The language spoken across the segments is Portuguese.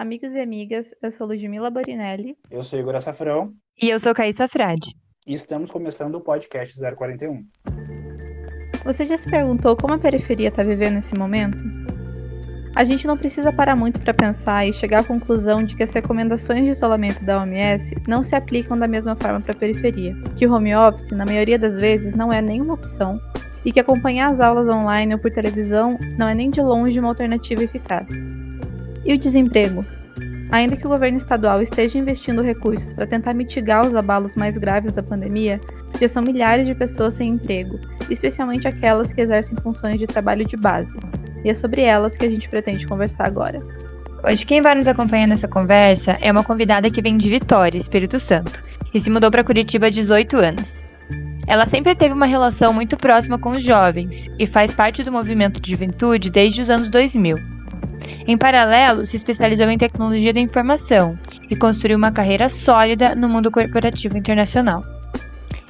Amigos e amigas, eu sou Ludmila Borinelli. Eu sou Igor Safrão. E eu sou Caíssa Frade. E estamos começando o podcast 041. Você já se perguntou como a periferia está vivendo esse momento? A gente não precisa parar muito para pensar e chegar à conclusão de que as recomendações de isolamento da OMS não se aplicam da mesma forma para a periferia, que o home office, na maioria das vezes, não é nenhuma opção e que acompanhar as aulas online ou por televisão não é nem de longe uma alternativa eficaz. E o desemprego? Ainda que o governo estadual esteja investindo recursos para tentar mitigar os abalos mais graves da pandemia, já são milhares de pessoas sem emprego, especialmente aquelas que exercem funções de trabalho de base. E é sobre elas que a gente pretende conversar agora. Hoje quem vai nos acompanhar nessa conversa é uma convidada que vem de Vitória, Espírito Santo, e se mudou para Curitiba há 18 anos. Ela sempre teve uma relação muito próxima com os jovens e faz parte do movimento de juventude desde os anos 2000. Em paralelo, se especializou em tecnologia da informação e construiu uma carreira sólida no mundo corporativo internacional.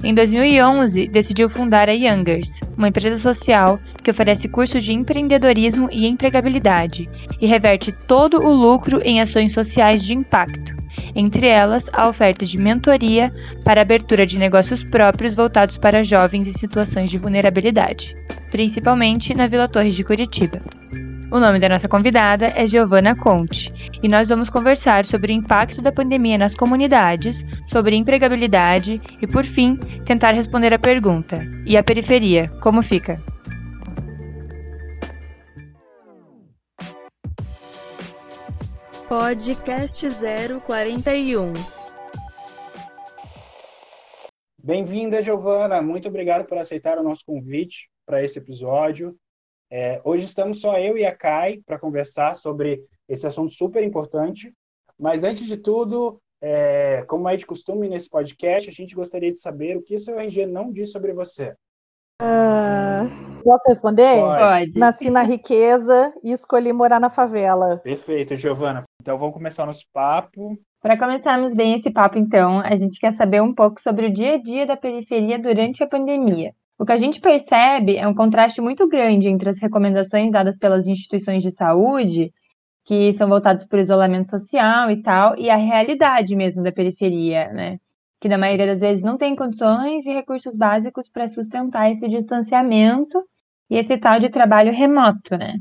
Em 2011, decidiu fundar a Youngers, uma empresa social que oferece cursos de empreendedorismo e empregabilidade e reverte todo o lucro em ações sociais de impacto, entre elas a oferta de mentoria para abertura de negócios próprios voltados para jovens em situações de vulnerabilidade, principalmente na Vila Torres de Curitiba. O nome da nossa convidada é Giovana Conte e nós vamos conversar sobre o impacto da pandemia nas comunidades, sobre empregabilidade e, por fim, tentar responder a pergunta: e a periferia, como fica? Podcast 041 Bem-vinda, Giovana. Muito obrigado por aceitar o nosso convite para esse episódio. É, hoje estamos só eu e a Kai para conversar sobre esse assunto super importante. Mas antes de tudo, é, como é de costume nesse podcast, a gente gostaria de saber o que o seu RG não diz sobre você. Uh, posso responder? Pode. Nasci na riqueza e escolhi morar na favela. Perfeito, Giovana. Então vamos começar nosso papo. Para começarmos bem esse papo, então, a gente quer saber um pouco sobre o dia a dia da periferia durante a pandemia. O que a gente percebe é um contraste muito grande entre as recomendações dadas pelas instituições de saúde, que são voltadas o isolamento social e tal, e a realidade mesmo da periferia, né? Que na maioria das vezes não tem condições e recursos básicos para sustentar esse distanciamento e esse tal de trabalho remoto, né?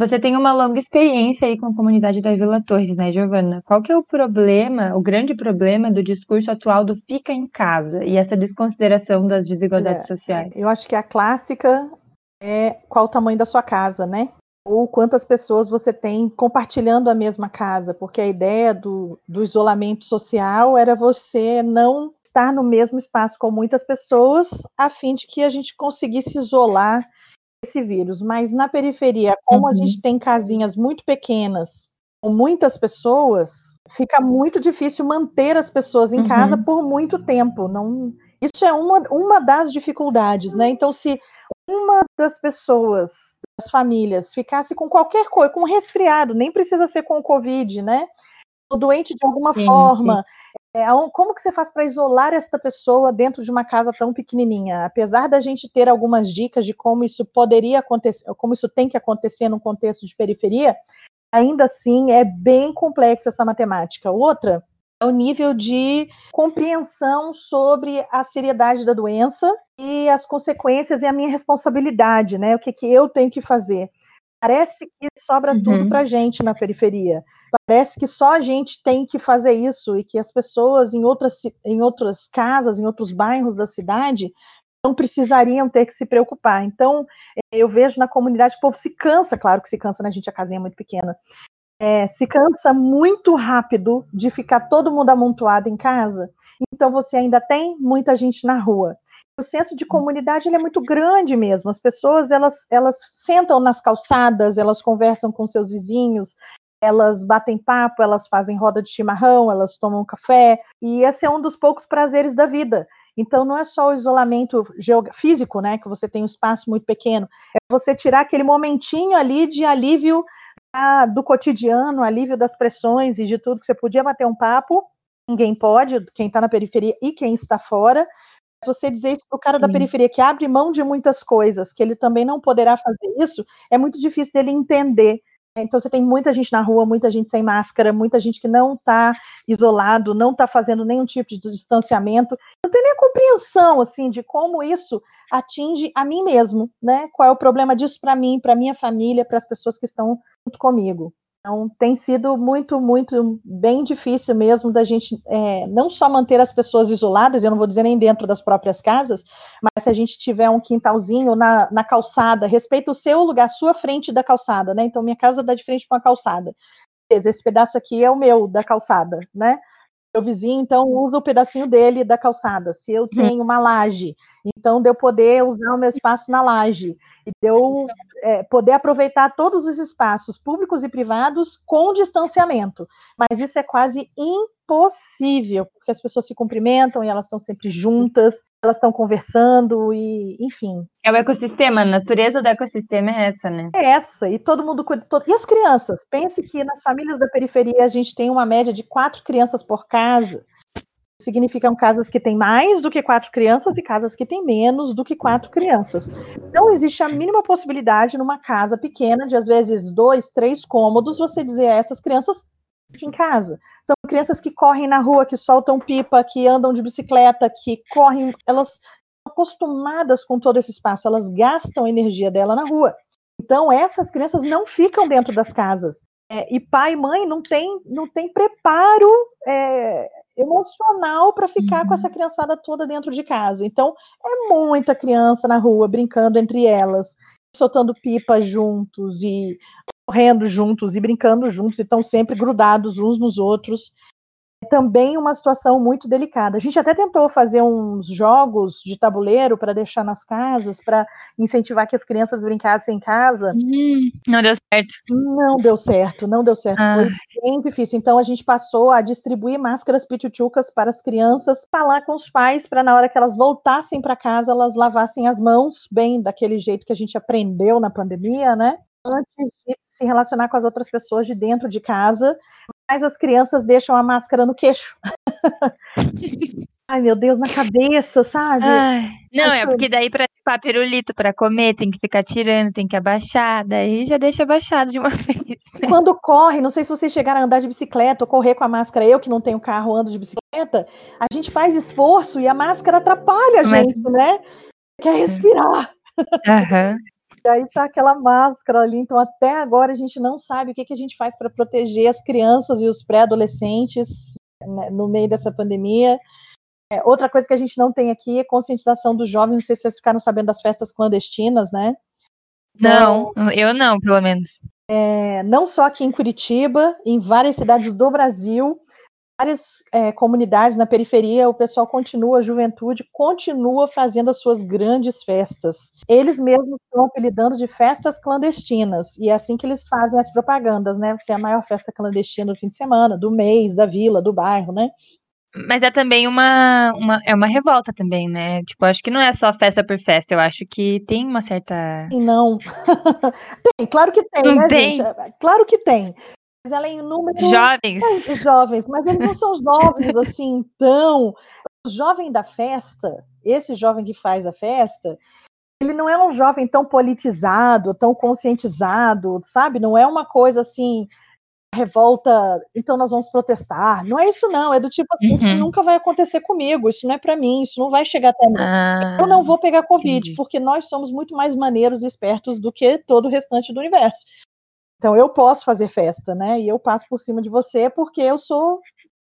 Você tem uma longa experiência aí com a comunidade da Vila Torres, né, Giovana? Qual que é o problema, o grande problema do discurso atual do fica em casa e essa desconsideração das desigualdades é, sociais? Eu acho que a clássica é qual o tamanho da sua casa, né? Ou quantas pessoas você tem compartilhando a mesma casa, porque a ideia do, do isolamento social era você não estar no mesmo espaço com muitas pessoas, a fim de que a gente conseguisse isolar esse vírus, mas na periferia, como uhum. a gente tem casinhas muito pequenas, com muitas pessoas, fica muito difícil manter as pessoas em uhum. casa por muito tempo. Não, isso é uma, uma das dificuldades, né? Então, se uma das pessoas, das famílias, ficasse com qualquer coisa, com resfriado, nem precisa ser com Covid, né? O doente de alguma sim, forma, sim. É, como que você faz para isolar esta pessoa dentro de uma casa tão pequenininha? Apesar da gente ter algumas dicas de como isso poderia acontecer, como isso tem que acontecer num contexto de periferia, ainda assim é bem complexa essa matemática. Outra é o nível de compreensão sobre a seriedade da doença e as consequências e a minha responsabilidade, né? O que, que eu tenho que fazer. Parece que sobra uhum. tudo para gente na periferia. Parece que só a gente tem que fazer isso e que as pessoas em outras, em outras casas, em outros bairros da cidade, não precisariam ter que se preocupar. Então, eu vejo na comunidade o povo se cansa, claro que se cansa, né? Gente, a casinha é muito pequena. É, se cansa muito rápido de ficar todo mundo amontoado em casa. Então, você ainda tem muita gente na rua o senso de comunidade é muito grande mesmo. As pessoas elas, elas sentam nas calçadas, elas conversam com seus vizinhos, elas batem papo, elas fazem roda de chimarrão, elas tomam café, e esse é um dos poucos prazeres da vida. Então não é só o isolamento físico, né, que você tem um espaço muito pequeno, é você tirar aquele momentinho ali de alívio ah, do cotidiano, alívio das pressões e de tudo que você podia bater um papo, ninguém pode, quem está na periferia e quem está fora, se você dizer isso para o cara da periferia que abre mão de muitas coisas, que ele também não poderá fazer isso, é muito difícil dele entender Então você tem muita gente na rua, muita gente sem máscara, muita gente que não está isolado, não está fazendo nenhum tipo de distanciamento. Não tem nem a compreensão assim de como isso atinge a mim mesmo, né? Qual é o problema disso para mim, para minha família, para as pessoas que estão junto comigo. Então, tem sido muito, muito bem difícil mesmo da gente é, não só manter as pessoas isoladas, eu não vou dizer nem dentro das próprias casas, mas se a gente tiver um quintalzinho na, na calçada, respeita o seu lugar, a sua frente da calçada, né? Então, minha casa dá de frente para uma calçada. Esse pedaço aqui é o meu, da calçada, né? meu vizinho, então, usa o pedacinho dele da calçada. Se eu uhum. tenho uma laje, então, de eu poder usar o meu espaço na laje, e de eu é, poder aproveitar todos os espaços públicos e privados com distanciamento. Mas isso é quase impossível, porque as pessoas se cumprimentam e elas estão sempre juntas, elas estão conversando e, enfim. É o ecossistema, a natureza do ecossistema é essa, né? É essa, e todo mundo cuida. Todo... E as crianças? Pense que nas famílias da periferia a gente tem uma média de quatro crianças por casa significam casas que têm mais do que quatro crianças e casas que têm menos do que quatro crianças. Não existe a mínima possibilidade numa casa pequena, de às vezes dois, três cômodos, você dizer a essas crianças em casa. São crianças que correm na rua, que soltam pipa, que andam de bicicleta, que correm, elas estão acostumadas com todo esse espaço, elas gastam a energia dela na rua. Então, essas crianças não ficam dentro das casas. É, e pai e mãe não tem, não tem preparo é, emocional para ficar uhum. com essa criançada toda dentro de casa. Então, é muita criança na rua brincando entre elas, soltando pipa juntos e correndo juntos e brincando juntos e estão sempre grudados uns nos outros também uma situação muito delicada. A gente até tentou fazer uns jogos de tabuleiro para deixar nas casas, para incentivar que as crianças brincassem em casa. Hum, não deu certo. Não deu certo, não deu certo. Ah. Foi bem difícil. Então a gente passou a distribuir máscaras pichuchucas para as crianças, falar com os pais para na hora que elas voltassem para casa, elas lavassem as mãos bem daquele jeito que a gente aprendeu na pandemia, né? antes de se relacionar com as outras pessoas de dentro de casa, mas as crianças deixam a máscara no queixo. Ai, meu Deus, na cabeça, sabe? Ai, não, Ai, é porque daí para limpar pirulito para comer tem que ficar tirando, tem que abaixar, daí já deixa abaixado de uma vez. Né? Quando corre, não sei se vocês chegaram a andar de bicicleta ou correr com a máscara, eu que não tenho carro ando de bicicleta, a gente faz esforço e a máscara atrapalha a gente, Mas... né? Quer respirar. Uhum. E aí tá aquela máscara ali, então até agora a gente não sabe o que, que a gente faz para proteger as crianças e os pré-adolescentes né, no meio dessa pandemia. É, outra coisa que a gente não tem aqui é conscientização dos jovens, não sei se vocês ficaram sabendo das festas clandestinas, né? Então, não, eu não, pelo menos. É, não só aqui em Curitiba, em várias cidades do Brasil, várias é, comunidades na periferia, o pessoal continua, a juventude continua fazendo as suas grandes festas. Eles mesmos estão apelidando de festas clandestinas, e é assim que eles fazem as propagandas, né? Você é a maior festa clandestina do fim de semana, do mês, da vila, do bairro, né? Mas é também uma, uma, é uma revolta também, né? Tipo, acho que não é só festa por festa, eu acho que tem uma certa. Não. tem, claro que tem, não né, tem. gente? Claro que tem mas ela é em número. Jovens. É, jovens, mas eles não são jovens assim, tão. O jovem da festa, esse jovem que faz a festa, ele não é um jovem tão politizado, tão conscientizado, sabe? Não é uma coisa assim, revolta, então nós vamos protestar. Não é isso, não. É do tipo assim, uhum. nunca vai acontecer comigo, isso não é para mim, isso não vai chegar até mim. Ah, eu não vou pegar Covid, entendi. porque nós somos muito mais maneiros e espertos do que todo o restante do universo. Então eu posso fazer festa, né? E eu passo por cima de você porque eu sou o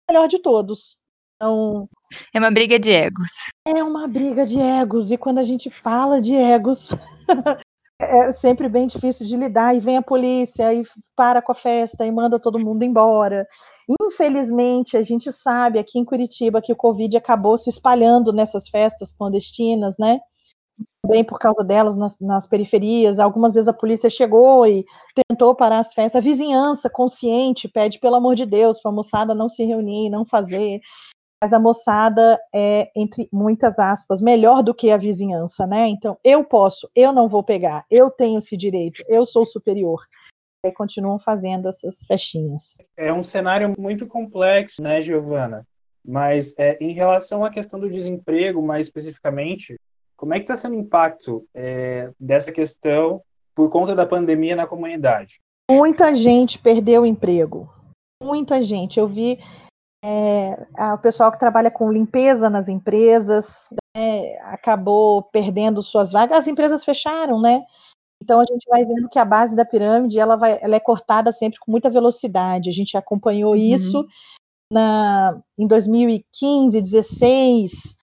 melhor de todos. Então, é uma briga de egos. É uma briga de egos. E quando a gente fala de egos, é sempre bem difícil de lidar. E vem a polícia e para com a festa e manda todo mundo embora. Infelizmente, a gente sabe aqui em Curitiba que o Covid acabou se espalhando nessas festas clandestinas, né? Também por causa delas nas, nas, periferias. Algumas vezes a polícia chegou e tentou parar as festas. A vizinhança consciente pede, pelo amor de Deus, para a moçada não se reunir, não fazer. Mas a moçada é, entre muitas aspas, melhor do que a vizinhança, né? Então, eu posso, eu não vou pegar, eu tenho esse direito, eu sou superior. E continuam fazendo essas festinhas. É um cenário muito complexo, né, Giovana? Mas é, em relação à questão do desemprego, mais especificamente, como é que está sendo o impacto é, dessa questão por conta da pandemia na comunidade? muita gente perdeu o emprego. Muita gente. Eu vi é, o pessoal que trabalha com limpeza nas empresas né, acabou perdendo suas vagas. As empresas fecharam, né? Então a gente vai vendo que a base da pirâmide ela, vai, ela é cortada sempre com muita velocidade. A gente acompanhou uhum. isso na, em 2015, 2016,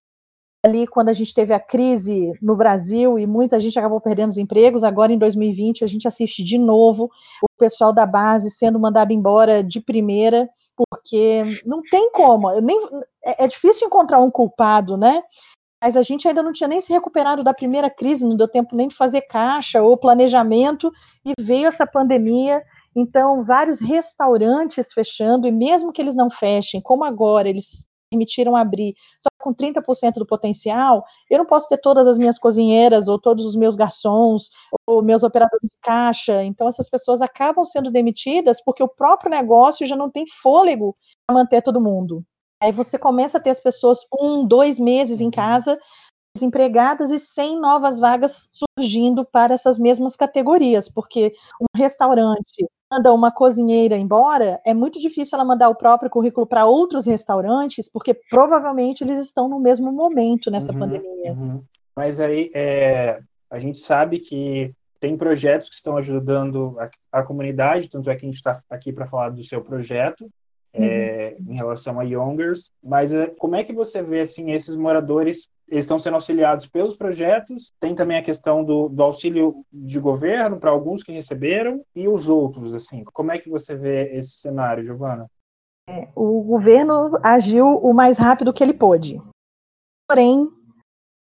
ali quando a gente teve a crise no Brasil e muita gente acabou perdendo os empregos, agora em 2020 a gente assiste de novo o pessoal da base sendo mandado embora de primeira, porque não tem como, nem, é, é difícil encontrar um culpado, né? Mas a gente ainda não tinha nem se recuperado da primeira crise, não deu tempo nem de fazer caixa ou planejamento, e veio essa pandemia então, vários restaurantes fechando, e mesmo que eles não fechem, como agora eles permitiram abrir só com 30% do potencial, eu não posso ter todas as minhas cozinheiras, ou todos os meus garçons, ou meus operadores de caixa. Então, essas pessoas acabam sendo demitidas porque o próprio negócio já não tem fôlego para manter todo mundo. Aí você começa a ter as pessoas um, dois meses em uhum. casa, desempregadas e sem novas vagas surgindo para essas mesmas categorias, porque um restaurante manda uma cozinheira embora, é muito difícil ela mandar o próprio currículo para outros restaurantes, porque provavelmente eles estão no mesmo momento nessa uhum, pandemia. Uhum. Mas aí é, a gente sabe que tem projetos que estão ajudando a, a comunidade, tanto é que a gente está aqui para falar do seu projeto. É, uhum. em relação a Youngers, mas é, como é que você vê assim esses moradores eles estão sendo auxiliados pelos projetos. Tem também a questão do, do auxílio de governo para alguns que receberam e os outros, assim. Como é que você vê esse cenário, Giovana? É, o governo agiu o mais rápido que ele pôde, porém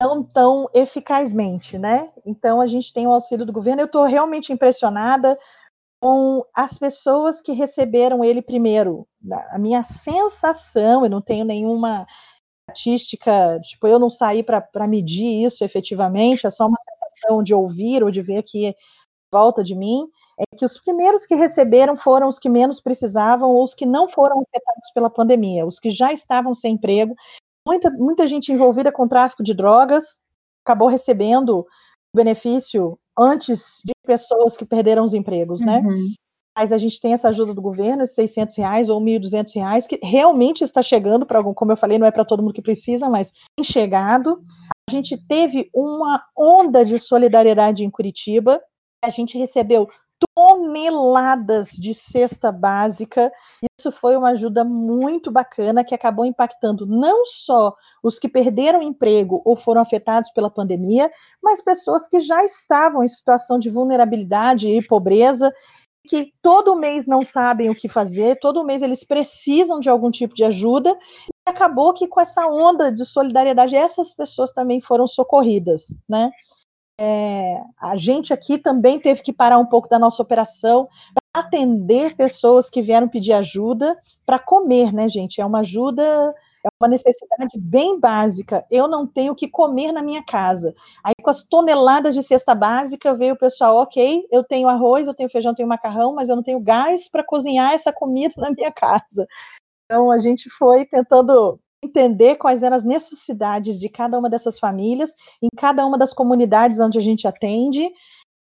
não tão eficazmente, né? Então a gente tem o auxílio do governo. Eu estou realmente impressionada com as pessoas que receberam ele primeiro. A minha sensação, eu não tenho nenhuma estatística, tipo, eu não saí para medir isso efetivamente, é só uma sensação de ouvir ou de ver aqui volta de mim, é que os primeiros que receberam foram os que menos precisavam ou os que não foram afetados pela pandemia, os que já estavam sem emprego. Muita, muita gente envolvida com tráfico de drogas acabou recebendo benefício antes de pessoas que perderam os empregos, né? Uhum mas a gente tem essa ajuda do governo, esses 600 reais ou 1.200 reais, que realmente está chegando para algum, como eu falei, não é para todo mundo que precisa, mas tem chegado. A gente teve uma onda de solidariedade em Curitiba, a gente recebeu toneladas de cesta básica. Isso foi uma ajuda muito bacana que acabou impactando não só os que perderam emprego ou foram afetados pela pandemia, mas pessoas que já estavam em situação de vulnerabilidade e pobreza que todo mês não sabem o que fazer, todo mês eles precisam de algum tipo de ajuda, e acabou que com essa onda de solidariedade, essas pessoas também foram socorridas, né? É, a gente aqui também teve que parar um pouco da nossa operação para atender pessoas que vieram pedir ajuda para comer, né, gente? É uma ajuda é uma necessidade bem básica. Eu não tenho o que comer na minha casa. Aí, com as toneladas de cesta básica, veio o pessoal, ok, eu tenho arroz, eu tenho feijão, eu tenho macarrão, mas eu não tenho gás para cozinhar essa comida na minha casa. Então, a gente foi tentando entender quais eram as necessidades de cada uma dessas famílias, em cada uma das comunidades onde a gente atende,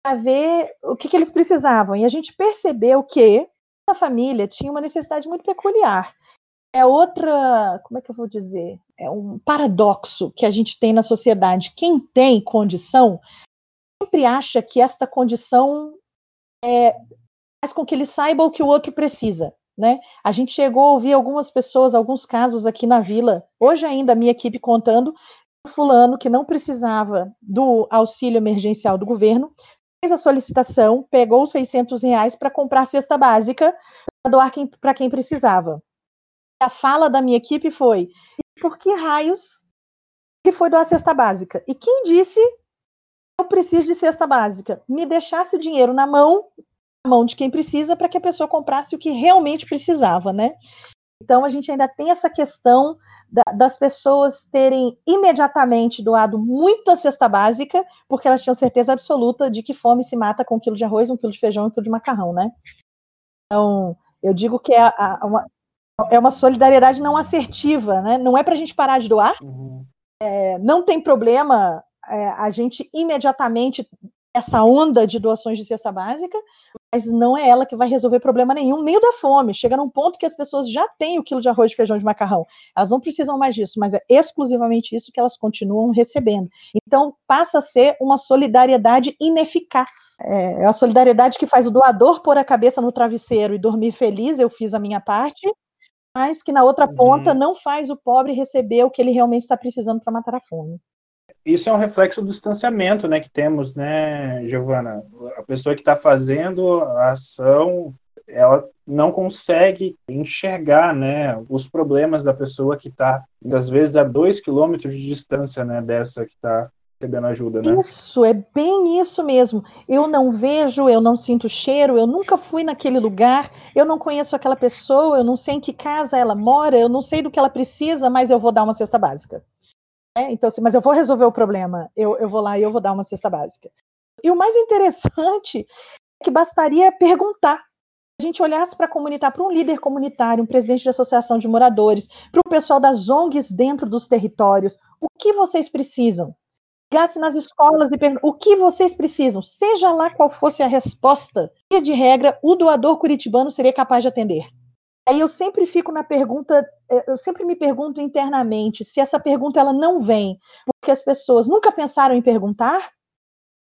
para ver o que, que eles precisavam. E a gente percebeu que a família tinha uma necessidade muito peculiar é outra, como é que eu vou dizer? É um paradoxo que a gente tem na sociedade. Quem tem condição sempre acha que esta condição é, faz com que ele saiba o que o outro precisa. Né? A gente chegou a ouvir algumas pessoas, alguns casos aqui na vila, hoje ainda a minha equipe contando, fulano que não precisava do auxílio emergencial do governo, fez a solicitação, pegou os 600 reais para comprar cesta básica para doar para quem precisava a fala da minha equipe foi: por que raios ele foi doar cesta básica? E quem disse eu preciso de cesta básica? Me deixasse o dinheiro na mão, na mão de quem precisa, para que a pessoa comprasse o que realmente precisava, né? Então a gente ainda tem essa questão da, das pessoas terem imediatamente doado muita cesta básica, porque elas tinham certeza absoluta de que fome se mata com um quilo de arroz, um quilo de feijão, um quilo de macarrão, né? Então, eu digo que é a, a, uma, é uma solidariedade não assertiva, né? Não é para a gente parar de doar. Uhum. É, não tem problema é, a gente imediatamente essa onda de doações de cesta básica, mas não é ela que vai resolver problema nenhum, nem o da fome. Chega num ponto que as pessoas já têm o quilo de arroz, de feijão, de macarrão. Elas não precisam mais disso, mas é exclusivamente isso que elas continuam recebendo. Então, passa a ser uma solidariedade ineficaz. É, é a solidariedade que faz o doador pôr a cabeça no travesseiro e dormir feliz, eu fiz a minha parte, mas que na outra uhum. ponta não faz o pobre receber o que ele realmente está precisando para matar a fome isso é um reflexo do distanciamento né, que temos, né, Giovana? A pessoa que está fazendo a ação, ela não consegue enxergar né, os problemas da pessoa que está, às vezes, a dois quilômetros de distância né, dessa que está recebendo ajuda, né? Isso, é bem isso mesmo. Eu não vejo, eu não sinto cheiro, eu nunca fui naquele lugar, eu não conheço aquela pessoa, eu não sei em que casa ela mora, eu não sei do que ela precisa, mas eu vou dar uma cesta básica. É, então, assim, mas eu vou resolver o problema. Eu, eu vou lá e eu vou dar uma cesta básica. E o mais interessante é que bastaria perguntar. A gente olhasse para comunitar, para um líder comunitário, um presidente de associação de moradores, para o pessoal das ONGs dentro dos territórios, o que vocês precisam? Ligasse nas escolas e perguntasse o que vocês precisam, seja lá qual fosse a resposta, e de regra, o doador curitibano seria capaz de atender. Aí eu sempre fico na pergunta, eh, eu sempre me pergunto internamente se essa pergunta ela não vem porque as pessoas nunca pensaram em perguntar,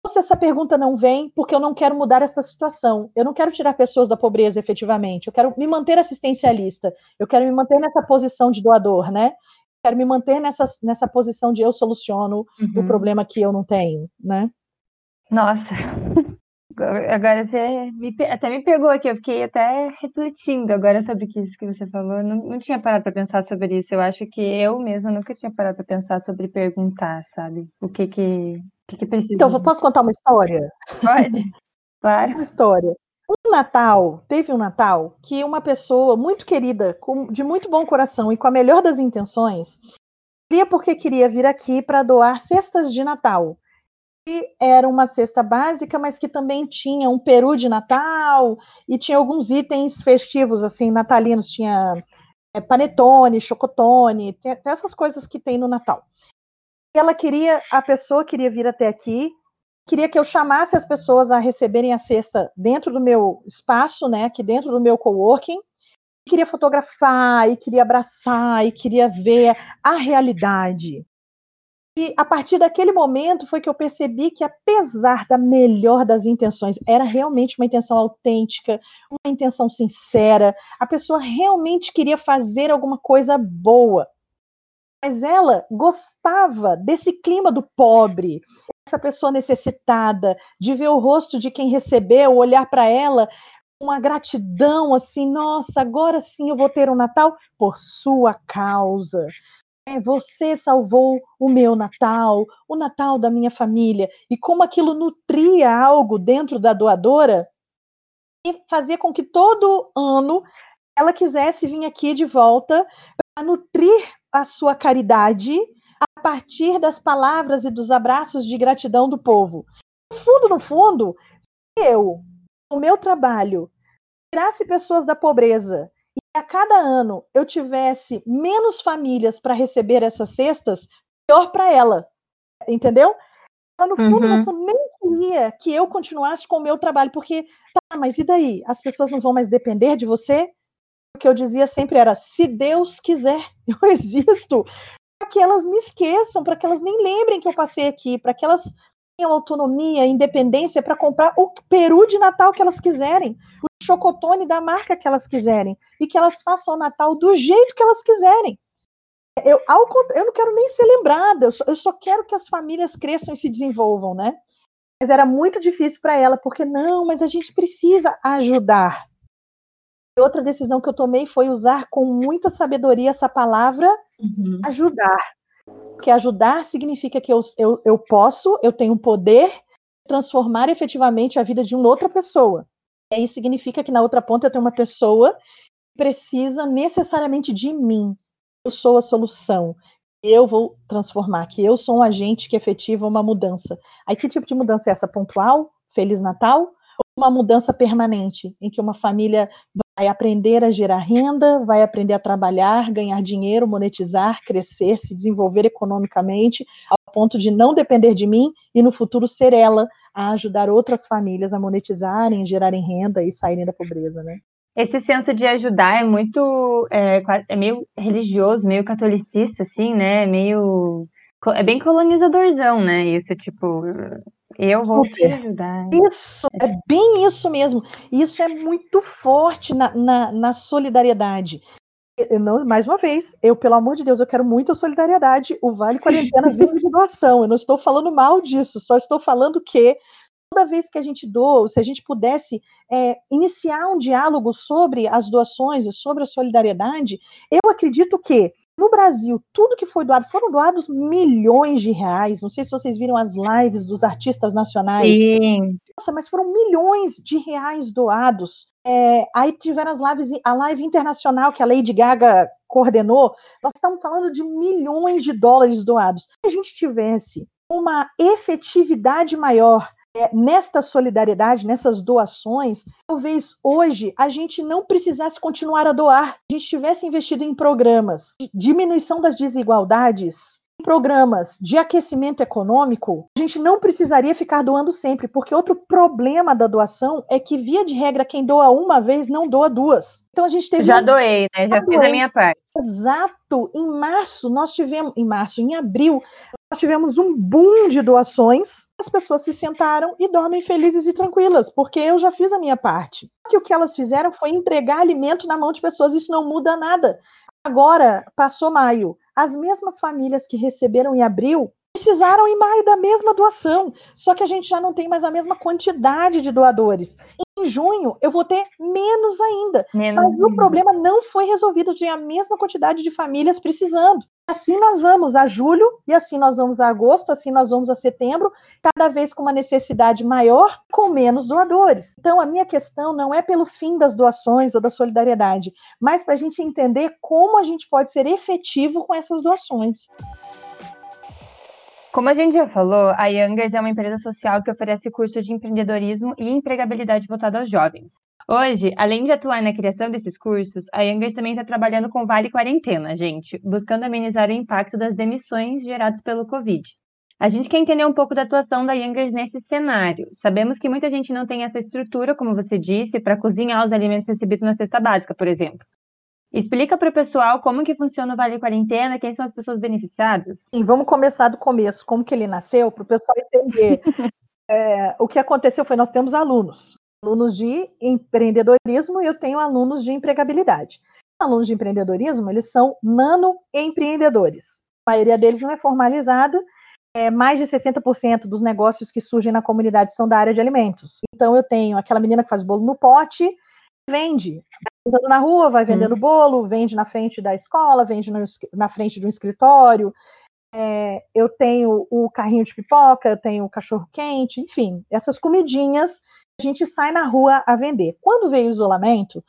ou se essa pergunta não vem porque eu não quero mudar esta situação. Eu não quero tirar pessoas da pobreza efetivamente, eu quero me manter assistencialista, eu quero me manter nessa posição de doador, né? Quero me manter nessa, nessa posição de eu soluciono uhum. o problema que eu não tenho, né? Nossa, Agora você me, até me pegou aqui, eu fiquei até refletindo agora sobre isso que você falou. Não, não tinha parado para pensar sobre isso. Eu acho que eu mesma nunca tinha parado para pensar sobre perguntar, sabe? O que que, o que, que precisa. Então, posso contar uma história? Pode, claro. Uma história. Natal, teve um Natal que uma pessoa muito querida, com, de muito bom coração e com a melhor das intenções, queria porque queria vir aqui para doar cestas de Natal que era uma cesta básica, mas que também tinha um peru de Natal e tinha alguns itens festivos, assim, natalinos. Tinha é, panetone, chocotone, tem, tem essas coisas que tem no Natal. E ela queria, a pessoa queria vir até aqui, queria que eu chamasse as pessoas a receberem a cesta dentro do meu espaço, né, aqui dentro do meu coworking, queria fotografar, e queria abraçar, e queria ver a realidade. E a partir daquele momento foi que eu percebi que, apesar da melhor das intenções, era realmente uma intenção autêntica, uma intenção sincera, a pessoa realmente queria fazer alguma coisa boa. Mas ela gostava desse clima do pobre, essa pessoa necessitada, de ver o rosto de quem recebeu, olhar para ela uma gratidão assim, nossa, agora sim eu vou ter um Natal por sua causa. É, você salvou o meu Natal, o Natal da minha família, e como aquilo nutria algo dentro da doadora e fazia com que todo ano ela quisesse vir aqui de volta para nutrir a sua caridade a partir das palavras e dos abraços de gratidão do povo. No fundo, no fundo, se eu, o meu trabalho, tirasse pessoas da pobreza a cada ano eu tivesse menos famílias para receber essas cestas, pior para ela. Entendeu? Ela, no fundo, uhum. no fundo, nem queria que eu continuasse com o meu trabalho, porque, tá, mas e daí? As pessoas não vão mais depender de você? O que eu dizia sempre era: se Deus quiser, eu existo. Que elas me esqueçam, para que elas nem lembrem que eu passei aqui, para que elas tenham autonomia, independência para comprar o peru de Natal que elas quiserem, o chocotone da marca que elas quiserem, e que elas façam o Natal do jeito que elas quiserem. Eu, ao, eu não quero nem ser lembrada, eu só, eu só quero que as famílias cresçam e se desenvolvam, né? Mas era muito difícil para ela, porque não, mas a gente precisa ajudar. Outra decisão que eu tomei foi usar com muita sabedoria essa palavra uhum. ajudar que ajudar significa que eu, eu, eu posso, eu tenho poder transformar efetivamente a vida de uma outra pessoa. E aí significa que na outra ponta eu tenho uma pessoa que precisa necessariamente de mim. Eu sou a solução. Eu vou transformar, que eu sou um agente que efetiva uma mudança. Aí que tipo de mudança é essa? Pontual? Feliz Natal? Ou uma mudança permanente, em que uma família vai aprender a gerar renda, vai aprender a trabalhar, ganhar dinheiro, monetizar, crescer, se desenvolver economicamente, ao ponto de não depender de mim e no futuro ser ela a ajudar outras famílias a monetizarem, gerarem renda e saírem da pobreza, né? Esse senso de ajudar é muito, é, é meio religioso, meio catolicista, assim, né? Meio, é bem colonizadorzão, né? Isso, tipo, eu vou Super. te ajudar. Isso, é, bem isso mesmo. Isso é muito forte na, na, na solidariedade. Eu não, mais uma vez, eu, pelo amor de Deus, eu quero muita solidariedade. O Vale Quarentena vive de doação. Eu não estou falando mal disso, só estou falando que toda vez que a gente doa, se a gente pudesse é, iniciar um diálogo sobre as doações e sobre a solidariedade, eu acredito que no Brasil, tudo que foi doado, foram doados milhões de reais. Não sei se vocês viram as lives dos artistas nacionais. Sim. Nossa, mas foram milhões de reais doados. É, aí tiveram as lives, a live internacional que a Lady Gaga coordenou. Nós estamos falando de milhões de dólares doados. Se a gente tivesse uma efetividade maior é, nesta solidariedade, nessas doações, talvez hoje a gente não precisasse continuar a doar, a gente tivesse investido em programas de diminuição das desigualdades, programas de aquecimento econômico, a gente não precisaria ficar doando sempre, porque outro problema da doação é que, via de regra, quem doa uma vez não doa duas. Então a gente teve. Já um... doei, né? Já, Já fiz a minha parte. Exato. Em março, nós tivemos. Em março, em abril, nós tivemos um boom de doações. As pessoas se sentaram e dormem felizes e tranquilas, porque eu já fiz a minha parte. Que o que elas fizeram foi entregar alimento na mão de pessoas. Isso não muda nada. Agora, passou maio. As mesmas famílias que receberam em abril precisaram em maio da mesma doação, só que a gente já não tem mais a mesma quantidade de doadores. Em junho, eu vou ter menos ainda. Menos mas o problema não foi resolvido, tinha a mesma quantidade de famílias precisando. Assim nós vamos a julho, e assim nós vamos a agosto, assim nós vamos a setembro, cada vez com uma necessidade maior, com menos doadores. Então, a minha questão não é pelo fim das doações ou da solidariedade, mas para a gente entender como a gente pode ser efetivo com essas doações. Como a gente já falou, a Youngers é uma empresa social que oferece cursos de empreendedorismo e empregabilidade voltado aos jovens. Hoje, além de atuar na criação desses cursos, a Youngers também está trabalhando com Vale Quarentena, gente, buscando amenizar o impacto das demissões geradas pelo Covid. A gente quer entender um pouco da atuação da Youngers nesse cenário. Sabemos que muita gente não tem essa estrutura, como você disse, para cozinhar os alimentos recebidos na cesta básica, por exemplo. Explica para o pessoal como que funciona o Vale Quarentena, quem são as pessoas beneficiadas. Sim, vamos começar do começo, como que ele nasceu, para o pessoal entender. é, o que aconteceu foi, nós temos alunos, alunos de empreendedorismo e eu tenho alunos de empregabilidade. Alunos de empreendedorismo, eles são nano-empreendedores. A maioria deles não é formalizada, é, mais de 60% dos negócios que surgem na comunidade são da área de alimentos. Então, eu tenho aquela menina que faz bolo no pote, vende. Andando na rua, vai vendendo hum. bolo, vende na frente da escola, vende no, na frente de um escritório. É, eu tenho o carrinho de pipoca, eu tenho o cachorro quente, enfim, essas comidinhas a gente sai na rua a vender. Quando veio o isolamento,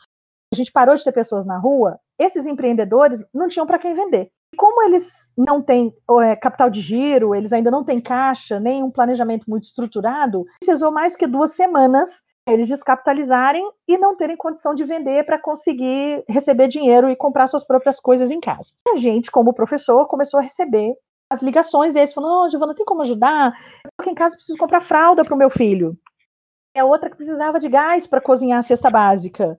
a gente parou de ter pessoas na rua, esses empreendedores não tinham para quem vender. E como eles não têm é, capital de giro, eles ainda não têm caixa, nem um planejamento muito estruturado, precisou mais que duas semanas eles descapitalizarem e não terem condição de vender para conseguir receber dinheiro e comprar suas próprias coisas em casa. A gente, como professor, começou a receber as ligações deles, falando, oh, Giovana, tem como ajudar? Eu aqui em casa preciso comprar fralda para o meu filho. É outra que precisava de gás para cozinhar a cesta básica.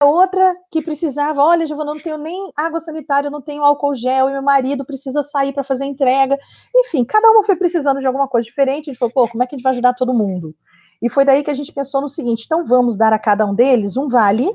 É outra que precisava, olha, Giovana, não tenho nem água sanitária, não tenho álcool gel, e meu marido precisa sair para fazer entrega. Enfim, cada uma foi precisando de alguma coisa diferente. A gente falou, pô, como é que a gente vai ajudar todo mundo? E foi daí que a gente pensou no seguinte: então vamos dar a cada um deles um vale,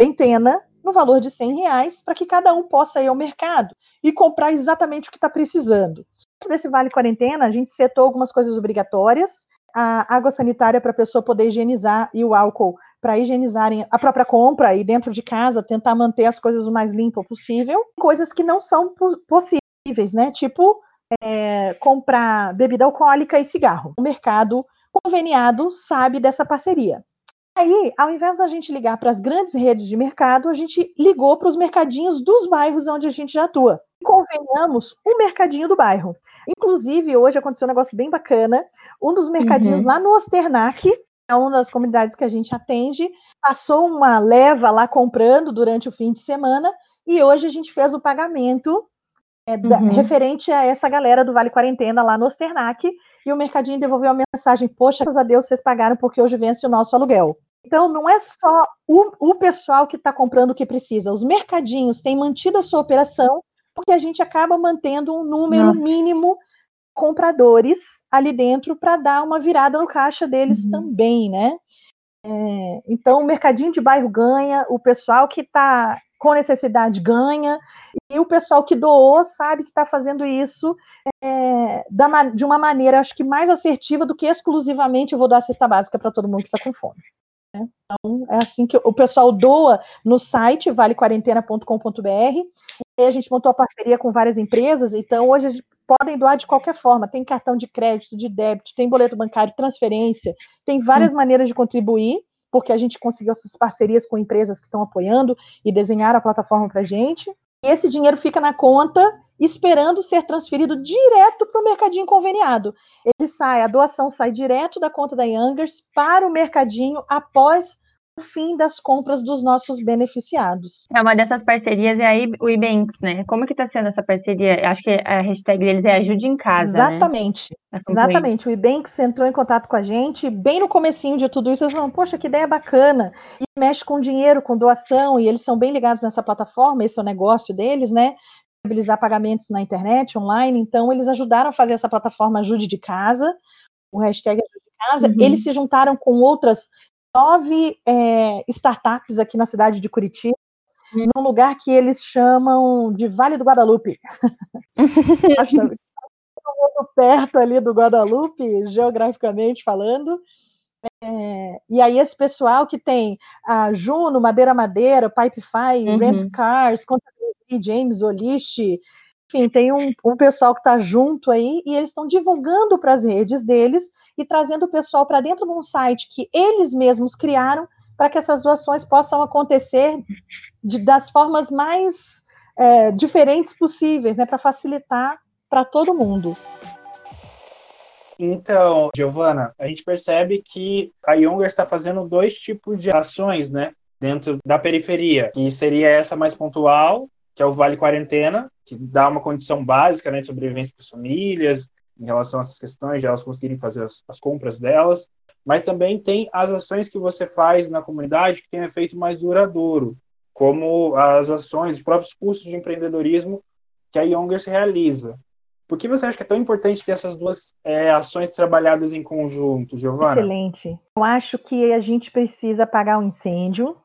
centena, no valor de 100 reais, para que cada um possa ir ao mercado e comprar exatamente o que está precisando. Desse vale quarentena, a gente setou algumas coisas obrigatórias, a água sanitária para a pessoa poder higienizar e o álcool para higienizarem a própria compra e dentro de casa tentar manter as coisas o mais limpo possível, coisas que não são possíveis, né? Tipo é, comprar bebida alcoólica e cigarro. O mercado conveniado sabe dessa parceria. Aí, ao invés da gente ligar para as grandes redes de mercado, a gente ligou para os mercadinhos dos bairros onde a gente já atua. Convenhamos o mercadinho do bairro. Inclusive, hoje aconteceu um negócio bem bacana. Um dos mercadinhos uhum. lá no Osternac, é uma das comunidades que a gente atende, passou uma leva lá comprando durante o fim de semana e hoje a gente fez o pagamento é, da, uhum. referente a essa galera do Vale Quarentena lá no Osternac e o mercadinho devolveu a mensagem: Poxa, graças a Deus vocês pagaram porque hoje vence o nosso aluguel. Então, não é só o, o pessoal que está comprando o que precisa, os mercadinhos têm mantido a sua operação porque a gente acaba mantendo um número Nossa. mínimo compradores ali dentro para dar uma virada no caixa deles uhum. também, né? É, então, o mercadinho de bairro ganha, o pessoal que está com necessidade ganha, e o pessoal que doou sabe que está fazendo isso é, da, de uma maneira, acho que mais assertiva do que exclusivamente eu vou dar a cesta básica para todo mundo que está com fome. Né? Então, é assim que o pessoal doa no site valequarentena.com.br, e a gente montou a parceria com várias empresas, então hoje podem doar de qualquer forma. Tem cartão de crédito, de débito, tem boleto bancário, transferência, tem várias hum. maneiras de contribuir, porque a gente conseguiu essas parcerias com empresas que estão apoiando e desenharam a plataforma para a gente. E esse dinheiro fica na conta, esperando ser transferido direto para o mercadinho conveniado. Ele sai, a doação sai direto da conta da Youngers para o mercadinho após fim das compras dos nossos beneficiados. É uma dessas parcerias é aí o Ibanks, né? Como que está sendo essa parceria? Acho que a hashtag deles é Ajude em Casa. Exatamente. Né? Exatamente. O Ibanks entrou em contato com a gente bem no comecinho de tudo isso. Eles falaram, poxa, que ideia bacana. E mexe com dinheiro, com doação, e eles são bem ligados nessa plataforma, esse é o negócio deles, né? Viabilizar pagamentos na internet, online. Então, eles ajudaram a fazer essa plataforma Ajude de Casa, o hashtag Ajude de Casa. Uhum. Eles se juntaram com outras nove é, startups aqui na cidade de Curitiba, hum. num lugar que eles chamam de Vale do Guadalupe. Muito perto ali do Guadalupe, geograficamente falando. É, e aí esse pessoal que tem a Juno, Madeira Madeira, Pipefy, uhum. Rent Cars, James Olish, enfim, tem um, um pessoal que está junto aí e eles estão divulgando para as redes deles e trazendo o pessoal para dentro de um site que eles mesmos criaram para que essas doações possam acontecer de, das formas mais é, diferentes possíveis, né, para facilitar para todo mundo. Então, Giovana, a gente percebe que a Younger está fazendo dois tipos de ações, né, dentro da periferia, que seria essa mais pontual, que é o Vale Quarentena, que dá uma condição básica né, de sobrevivência para as famílias, em relação a essas questões, de elas conseguirem fazer as, as, compras delas, mas também tem as ações que você faz na comunidade que tem efeito mais duradouro, como as ações, os próprios cursos de empreendedorismo que a Younger se realiza. Por que você acha que é tão importante ter essas duas é, ações trabalhadas em conjunto, Giovana? Excelente. Eu acho que a gente precisa apagar o um incêndio,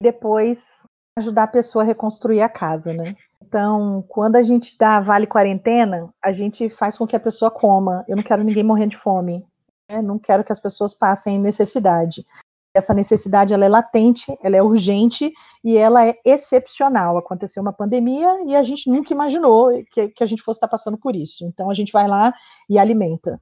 depois ajudar a pessoa a reconstruir a casa, né? Então, quando a gente dá vale quarentena, a gente faz com que a pessoa coma. Eu não quero ninguém morrendo de fome. Né? Não quero que as pessoas passem necessidade. Essa necessidade ela é latente, ela é urgente e ela é excepcional. Aconteceu uma pandemia e a gente nunca imaginou que, que a gente fosse estar passando por isso. Então, a gente vai lá e alimenta.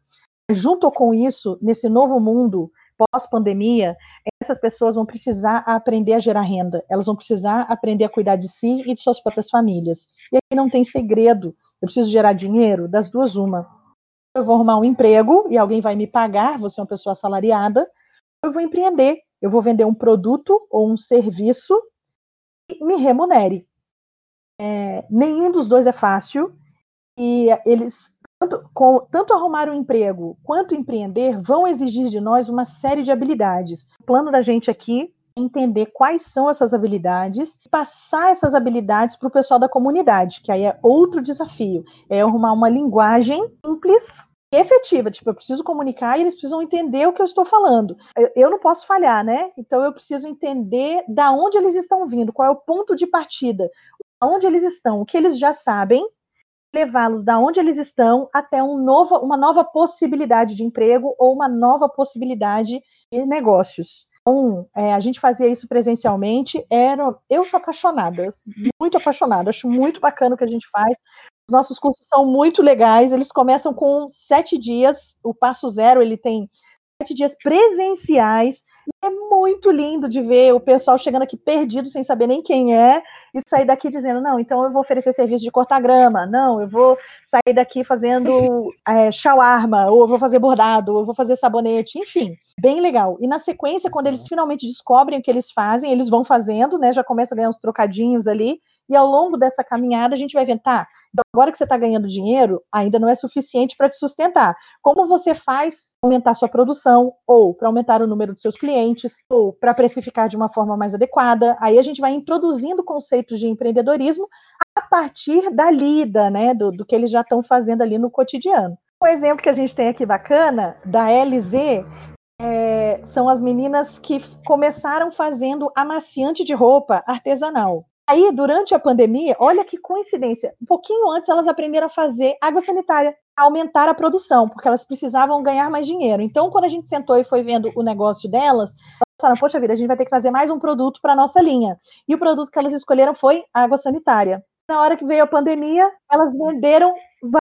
Junto com isso, nesse novo mundo pós-pandemia, essas pessoas vão precisar aprender a gerar renda, elas vão precisar aprender a cuidar de si e de suas próprias famílias. E aí não tem segredo. Eu preciso gerar dinheiro, das duas, uma. Eu vou arrumar um emprego e alguém vai me pagar, vou ser uma pessoa assalariada, eu vou empreender, eu vou vender um produto ou um serviço e me remunere. É, nenhum dos dois é fácil e eles tanto, com, tanto arrumar um emprego quanto empreender vão exigir de nós uma série de habilidades. O plano da gente aqui é entender quais são essas habilidades e passar essas habilidades para o pessoal da comunidade, que aí é outro desafio. É arrumar uma linguagem simples efetiva. Tipo, eu preciso comunicar e eles precisam entender o que eu estou falando. Eu, eu não posso falhar, né? Então eu preciso entender da onde eles estão vindo, qual é o ponto de partida, onde eles estão, o que eles já sabem levá-los da onde eles estão até um novo, uma nova possibilidade de emprego ou uma nova possibilidade de negócios. Então, é, a gente fazia isso presencialmente. Era, eu sou apaixonada, muito apaixonada. Acho muito bacana o que a gente faz. Os nossos cursos são muito legais. Eles começam com sete dias. O passo zero ele tem sete dias presenciais. E é muito lindo de ver o pessoal chegando aqui perdido, sem saber nem quem é, e sair daqui dizendo: não, então eu vou oferecer serviço de cortar grama, não, eu vou sair daqui fazendo é, shawarma, ou eu vou fazer bordado, ou eu vou fazer sabonete, enfim, bem legal. E na sequência, quando eles finalmente descobrem o que eles fazem, eles vão fazendo, né? Já começa a ganhar uns trocadinhos ali, E ao longo dessa caminhada, a gente vai vendo, tá, então agora que você está ganhando dinheiro, ainda não é suficiente para te sustentar. Como você faz aumentar sua produção, ou para aumentar o número de seus clientes, ou para precificar de uma forma mais adequada? Aí a gente vai introduzindo conceitos de empreendedorismo a partir da lida, né, do, do que eles já estão fazendo ali no cotidiano. Um exemplo que a gente tem aqui bacana, da LZ, é, são as meninas que começaram fazendo amaciante de roupa artesanal. Aí, durante a pandemia, olha que coincidência, um pouquinho antes elas aprenderam a fazer água sanitária, a aumentar a produção, porque elas precisavam ganhar mais dinheiro. Então, quando a gente sentou e foi vendo o negócio delas, elas falaram, poxa vida, a gente vai ter que fazer mais um produto para a nossa linha. E o produto que elas escolheram foi água sanitária. Na hora que veio a pandemia, elas venderam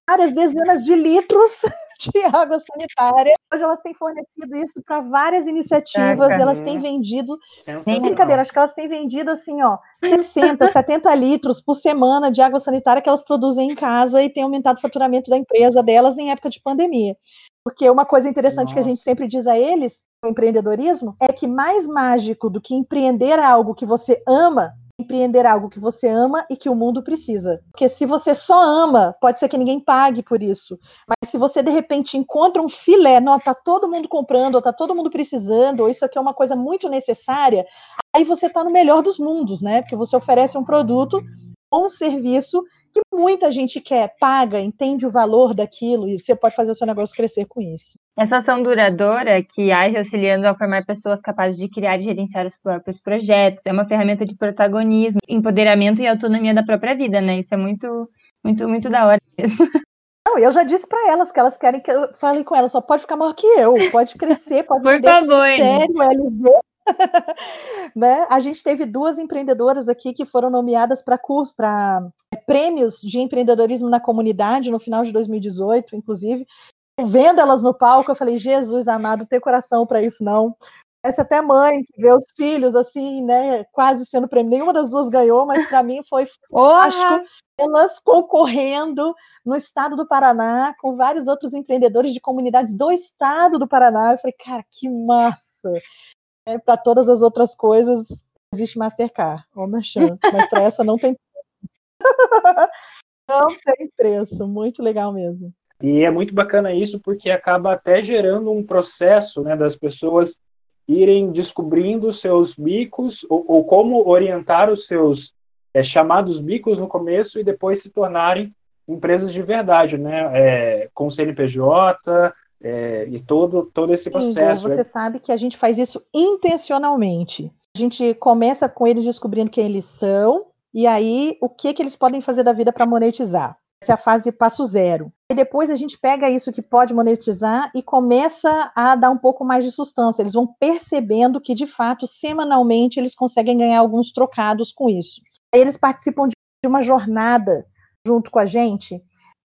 várias dezenas de litros de água sanitária. Hoje elas têm fornecido isso para várias iniciativas, elas têm vendido. Sem brincadeira, acho que elas têm vendido assim, ó, 60, 70 litros por semana de água sanitária que elas produzem em casa e tem aumentado o faturamento da empresa delas em época de pandemia. Porque uma coisa interessante Nossa. que a gente sempre diz a eles, no empreendedorismo, é que mais mágico do que empreender algo que você ama empreender algo que você ama e que o mundo precisa. Porque se você só ama, pode ser que ninguém pague por isso. Mas se você de repente encontra um filé, não, tá todo mundo comprando, ou tá todo mundo precisando, ou isso aqui é uma coisa muito necessária, aí você está no melhor dos mundos, né? Porque você oferece um produto ou um serviço que muita gente quer, paga, entende o valor daquilo e você pode fazer o seu negócio crescer com isso. Essa ação duradoura que age auxiliando a formar pessoas capazes de criar e gerenciar os próprios projetos é uma ferramenta de protagonismo, empoderamento e autonomia da própria vida, né? Isso é muito, muito, muito da hora mesmo. Não, eu já disse para elas que elas querem que eu fale com elas, só pode ficar maior que eu, pode crescer, pode Por favor, sério, LV, né? A gente teve duas empreendedoras aqui que foram nomeadas para curso, para é, prêmios de empreendedorismo na comunidade no final de 2018, inclusive. Vendo elas no palco, eu falei: Jesus amado, ter coração para isso não. Parece até mãe que vê os filhos assim, né, quase sendo prêmio. Nenhuma das duas ganhou, mas para mim foi fantástico. Elas concorrendo no estado do Paraná com vários outros empreendedores de comunidades do estado do Paraná. Eu falei, cara, que massa! É, para todas as outras coisas existe Mastercard, ou Merchan, mas para essa não tem não tem preço, muito legal mesmo. E é muito bacana isso porque acaba até gerando um processo né, das pessoas irem descobrindo seus bicos ou, ou como orientar os seus é, chamados bicos no começo e depois se tornarem empresas de verdade, né? É, com CNPJ, é, e todo, todo esse processo. Sim, você sabe que a gente faz isso intencionalmente. A gente começa com eles descobrindo quem eles são e aí o que, que eles podem fazer da vida para monetizar. Essa é a fase passo zero. E depois a gente pega isso que pode monetizar e começa a dar um pouco mais de sustância. Eles vão percebendo que, de fato, semanalmente eles conseguem ganhar alguns trocados com isso. Aí eles participam de uma jornada junto com a gente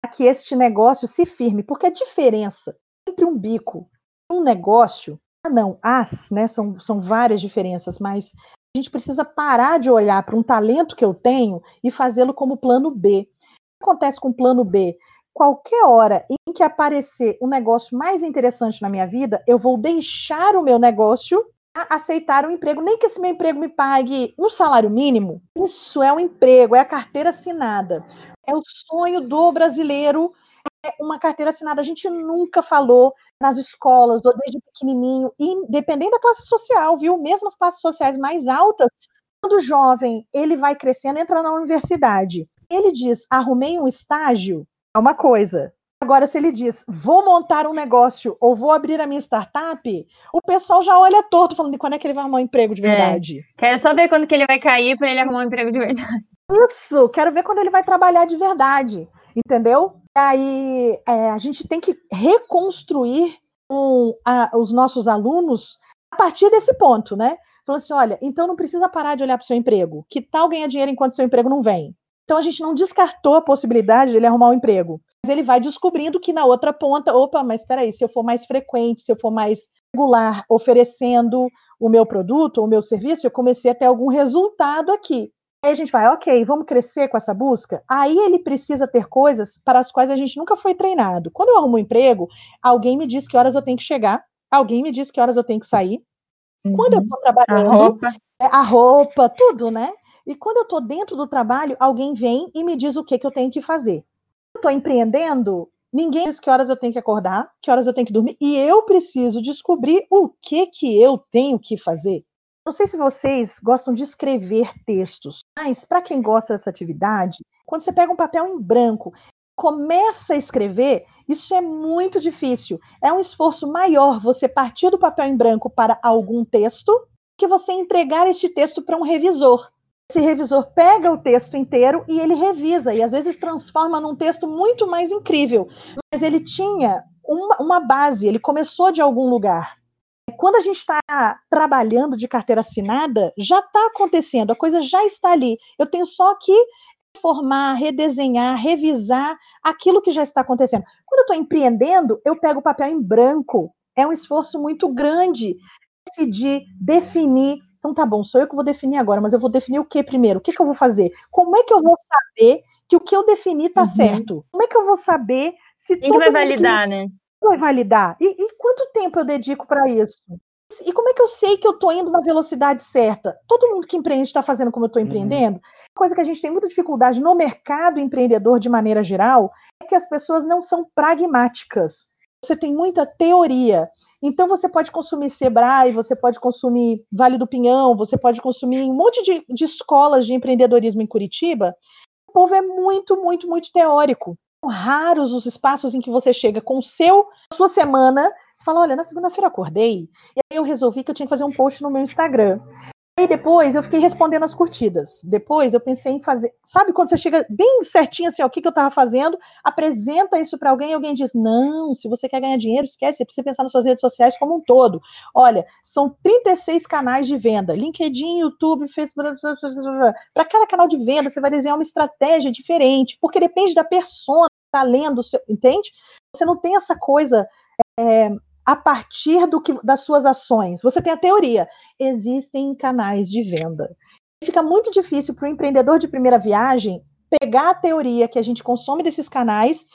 para que este negócio se firme, porque a diferença entre um bico e um negócio, ah, não, as, né, são, são várias diferenças, mas a gente precisa parar de olhar para um talento que eu tenho e fazê-lo como plano B. O que acontece com o plano B? Qualquer hora em que aparecer um negócio mais interessante na minha vida, eu vou deixar o meu negócio aceitar um emprego, nem que esse meu emprego me pague um salário mínimo. Isso é um emprego, é a carteira assinada. É o sonho do brasileiro uma carteira assinada. A gente nunca falou nas escolas, ou desde pequenininho, independente da classe social, viu? Mesmo as classes sociais mais altas, quando o jovem ele vai crescendo, entra na universidade. Ele diz, arrumei um estágio, é uma coisa. Agora, se ele diz, vou montar um negócio ou vou abrir a minha startup, o pessoal já olha torto, falando quando é que ele vai arrumar um emprego de é. verdade. É. Quero só ver quando que ele vai cair para ele arrumar um emprego de verdade. Isso, quero ver quando ele vai trabalhar de verdade, entendeu? Aí é, a gente tem que reconstruir um, a, os nossos alunos a partir desse ponto, né? Falando assim, olha, então não precisa parar de olhar para o seu emprego. Que tal ganhar dinheiro enquanto seu emprego não vem? Então a gente não descartou a possibilidade de ele arrumar um emprego. Mas ele vai descobrindo que na outra ponta, opa, mas espera aí, se eu for mais frequente, se eu for mais regular oferecendo o meu produto, o meu serviço, eu comecei a ter algum resultado aqui. Aí a gente vai, ok, vamos crescer com essa busca. Aí ele precisa ter coisas para as quais a gente nunca foi treinado. Quando eu arrumo um emprego, alguém me diz que horas eu tenho que chegar, alguém me diz que horas eu tenho que sair. Uhum. Quando eu estou trabalhando, a roupa. É, a roupa, tudo, né? E quando eu estou dentro do trabalho, alguém vem e me diz o que, que eu tenho que fazer. Eu estou empreendendo, ninguém diz que horas eu tenho que acordar, que horas eu tenho que dormir, e eu preciso descobrir o que, que eu tenho que fazer. Não sei se vocês gostam de escrever textos, mas para quem gosta dessa atividade, quando você pega um papel em branco, começa a escrever, isso é muito difícil. É um esforço maior você partir do papel em branco para algum texto que você entregar este texto para um revisor. Esse revisor pega o texto inteiro e ele revisa, e às vezes transforma num texto muito mais incrível. Mas ele tinha uma, uma base, ele começou de algum lugar. Quando a gente está trabalhando de carteira assinada, já está acontecendo, a coisa já está ali. Eu tenho só que formar, redesenhar, revisar aquilo que já está acontecendo. Quando eu estou empreendendo, eu pego o papel em branco. É um esforço muito grande decidir, definir. Então tá bom, sou eu que vou definir agora, mas eu vou definir o que primeiro? O que, que eu vou fazer? Como é que eu vou saber que o que eu defini tá uhum. certo? Como é que eu vou saber se Quem todo vai validar, que... né? Vai validar. E, e quanto tempo eu dedico para isso? E como é que eu sei que eu estou indo na velocidade certa? Todo mundo que empreende está fazendo como eu estou uhum. empreendendo? Uhum. Coisa que a gente tem muita dificuldade no mercado empreendedor de maneira geral é que as pessoas não são pragmáticas. Você tem muita teoria. Então você pode consumir Sebrae, você pode consumir Vale do Pinhão, você pode consumir um monte de, de escolas de empreendedorismo em Curitiba. O povo é muito, muito, muito teórico raros os espaços em que você chega com o seu, sua semana, você fala, olha, na segunda-feira acordei, e aí eu resolvi que eu tinha que fazer um post no meu Instagram. E depois eu fiquei respondendo as curtidas. Depois eu pensei em fazer. Sabe quando você chega bem certinho assim, ó, o que, que eu estava fazendo, apresenta isso para alguém e alguém diz: Não, se você quer ganhar dinheiro, esquece, você precisa pensar nas suas redes sociais como um todo. Olha, são 36 canais de venda: LinkedIn, YouTube, Facebook. Para cada canal de venda, você vai desenhar uma estratégia diferente, porque depende da persona está lendo, seu, entende? Você não tem essa coisa. É, a partir do que, das suas ações. Você tem a teoria. Existem canais de venda. Fica muito difícil para o empreendedor de primeira viagem pegar a teoria que a gente consome desses canais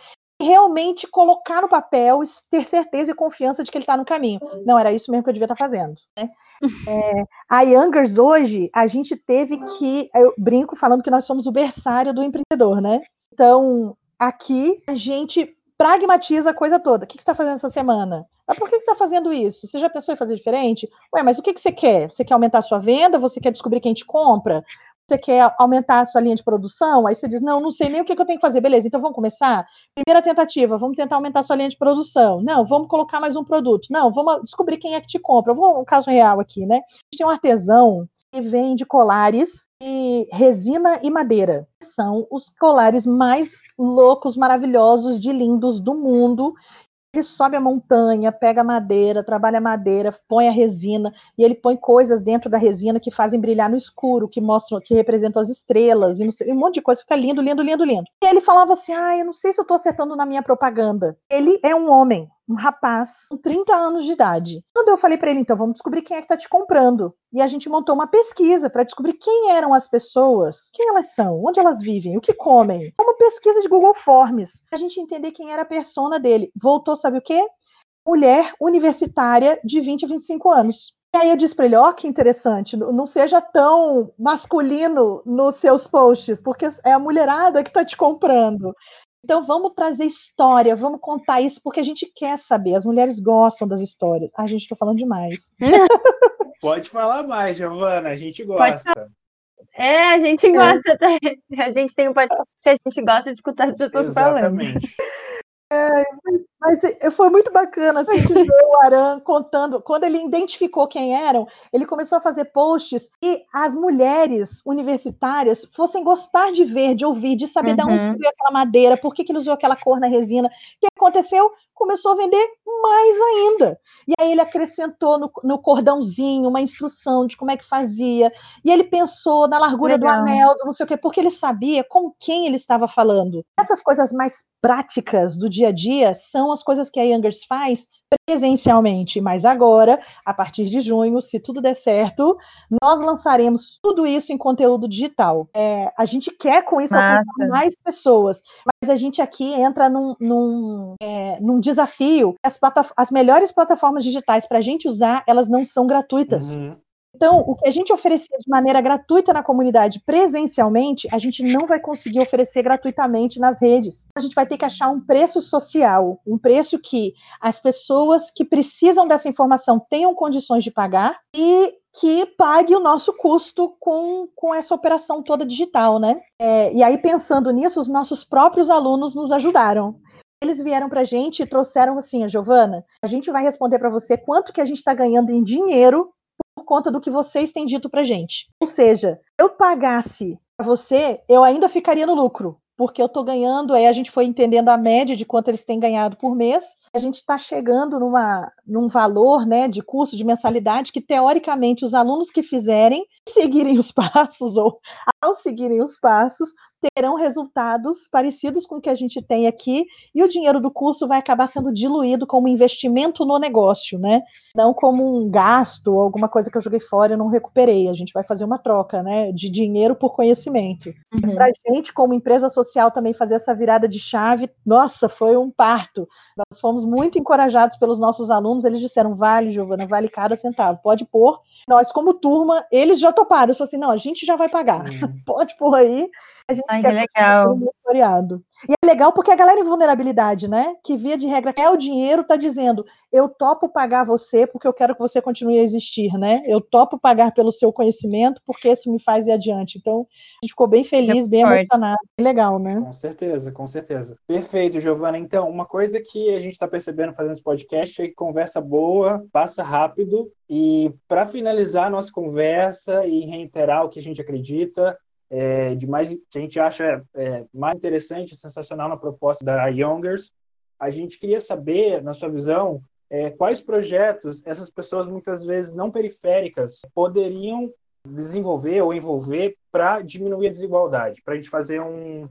e realmente colocar no papel, ter certeza e confiança de que ele está no caminho. Não, era isso mesmo que eu devia estar tá fazendo. Né? É, a Youngers hoje, a gente teve que. Eu brinco falando que nós somos o berçário do empreendedor, né? Então, aqui a gente pragmatiza a coisa toda. O que, você está fazendo essa semana? Mas por que, você está fazendo isso? Você já pensou em fazer diferente? Ué, mas o que, você quer? Você quer aumentar a sua venda? Você quer descobrir quem te compra? Você quer aumentar a sua linha de produção? Aí você diz, não, não sei nem o que, que eu tenho que fazer. Beleza, então vamos começar? Primeira tentativa, vamos tentar aumentar a sua linha de produção. Não, vamos colocar mais um produto. Não, vamos descobrir quem é que te compra. Vou um caso real aqui, né? A gente tem um artesão que vende colares de resina e madeira. São os colares mais loucos, maravilhosos, de lindos do mundo. Ele sobe a montanha, pega madeira, trabalha madeira, põe a resina e ele põe coisas dentro da resina que fazem brilhar no escuro, que mostram, que representam as estrelas e sei, um monte de coisa, fica lindo, lindo, lindo, lindo. E ele falava assim: "Ah, eu não sei se eu estou acertando na minha propaganda". Ele é um homem, um rapaz com 30 anos de idade. Quando eu falei para ele, então, vamos descobrir quem é que está te comprando. E a gente montou uma pesquisa para descobrir quem eram as pessoas, quem elas são, onde elas vivem, o que comem. Uma pesquisa de Google Forms, a gente entender quem era a persona dele. Voltou, sabe o quê? Mulher universitária de 20 a 25 anos. E aí eu disse para ele, ó, oh, que interessante, não seja tão masculino nos seus posts, porque é a mulherada que está te comprando. Então vamos trazer história, vamos contar isso, porque a gente quer saber. As mulheres gostam das histórias. Ah, a gente está falando demais. Pode falar mais, Giovana, a gente gosta. É, a gente é. gosta. É. A gente tem um podcast que a gente gosta de escutar as pessoas Exatamente. falando. É, mas, mas, foi muito bacana assim, de ver o Aran contando. Quando ele identificou quem eram, ele começou a fazer posts e as mulheres universitárias fossem gostar de ver, de ouvir, de saber uhum. de onde veio aquela madeira, por que, que ele usou aquela cor na resina. O que aconteceu? começou a vender mais ainda. E aí ele acrescentou no, no, cordãozinho uma instrução de como é que fazia. E ele pensou na largura Legal. do anel, do não sei o quê, porque ele sabia com quem ele estava falando. Essas coisas mais práticas do dia a dia são as coisas que a Youngers faz presencialmente, mas agora, a partir de junho, se tudo der certo, nós lançaremos tudo isso em conteúdo digital. É, a gente quer com isso alcançar mais pessoas, mas a gente aqui entra num, num, é, num desafio. As, as, melhores plataformas digitais para a gente usar, elas não são gratuitas. Uhum. Então, o que a gente oferecia de maneira gratuita na comunidade presencialmente, a gente não vai conseguir oferecer gratuitamente nas redes. A gente vai ter que achar um preço social, um preço que as pessoas que precisam dessa informação tenham condições de pagar e que pague o nosso custo com, com essa operação toda digital, né? É, e aí, pensando nisso, os nossos próprios alunos nos ajudaram eles vieram para a gente e trouxeram assim, a Giovana, a gente vai responder para você quanto que a gente está ganhando em dinheiro por conta do que vocês têm dito pra gente. Ou seja, eu pagasse a você, eu ainda ficaria no lucro, porque eu estou ganhando, aí a gente foi entendendo a média de quanto eles têm ganhado por mês, a gente está chegando numa, num valor né, de custo, de mensalidade, que teoricamente os alunos que fizerem, seguirem os passos, ou ao seguirem os passos, terão resultados parecidos com o que a gente tem aqui, e o dinheiro do curso vai acabar sendo diluído como investimento no negócio, né? Não como um gasto alguma coisa que eu joguei fora e não recuperei. A gente vai fazer uma troca, né? De dinheiro por conhecimento. Uhum. Para a gente, como empresa social, também fazer essa virada de chave, nossa, foi um parto. Nós fomos muito encorajados pelos nossos alunos, eles disseram: vale, Giovana, vale cada centavo, pode pôr. Nós, como turma, eles já toparam. Eu falei assim: não, a gente já vai pagar. Uhum. pode pôr aí a gente Ai, quer que legal. monitoreado. E é legal porque a galera em vulnerabilidade, né? Que via de regra quer o dinheiro, tá dizendo, eu topo pagar você porque eu quero que você continue a existir, né? Eu topo pagar pelo seu conhecimento porque isso me faz ir adiante. Então, a gente ficou bem feliz, bem emocionado. Legal, né? Com certeza, com certeza. Perfeito, Giovana. Então, uma coisa que a gente está percebendo fazendo esse podcast é que conversa boa, passa rápido. E para finalizar a nossa conversa e reiterar o que a gente acredita, é, de mais que a gente acha é, mais interessante, sensacional na proposta da Youngers. A gente queria saber, na sua visão, é, quais projetos essas pessoas muitas vezes não periféricas poderiam desenvolver ou envolver para diminuir a desigualdade, para a gente fazer um,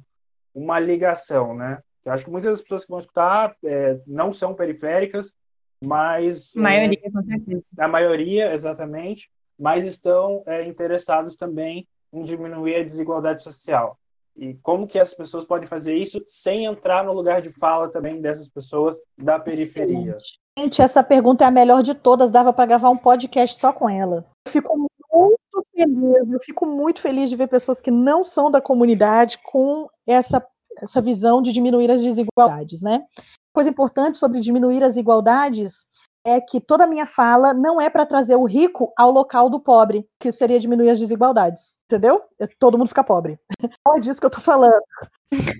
uma ligação, né? Eu acho que muitas das pessoas que vão escutar é, não são periféricas, mas a maioria, com certeza. A maioria, exatamente, mas estão é, interessados também em diminuir a desigualdade social. E como que as pessoas podem fazer isso sem entrar no lugar de fala também dessas pessoas da periferia? Gente, essa pergunta é a melhor de todas, dava para gravar um podcast só com ela. Eu fico muito feliz, eu fico muito feliz de ver pessoas que não são da comunidade com essa, essa visão de diminuir as desigualdades, né? Coisa importante sobre diminuir as igualdades é que toda a minha fala não é para trazer o rico ao local do pobre, que seria diminuir as desigualdades, entendeu? É, todo mundo fica pobre. Não é disso que eu estou falando.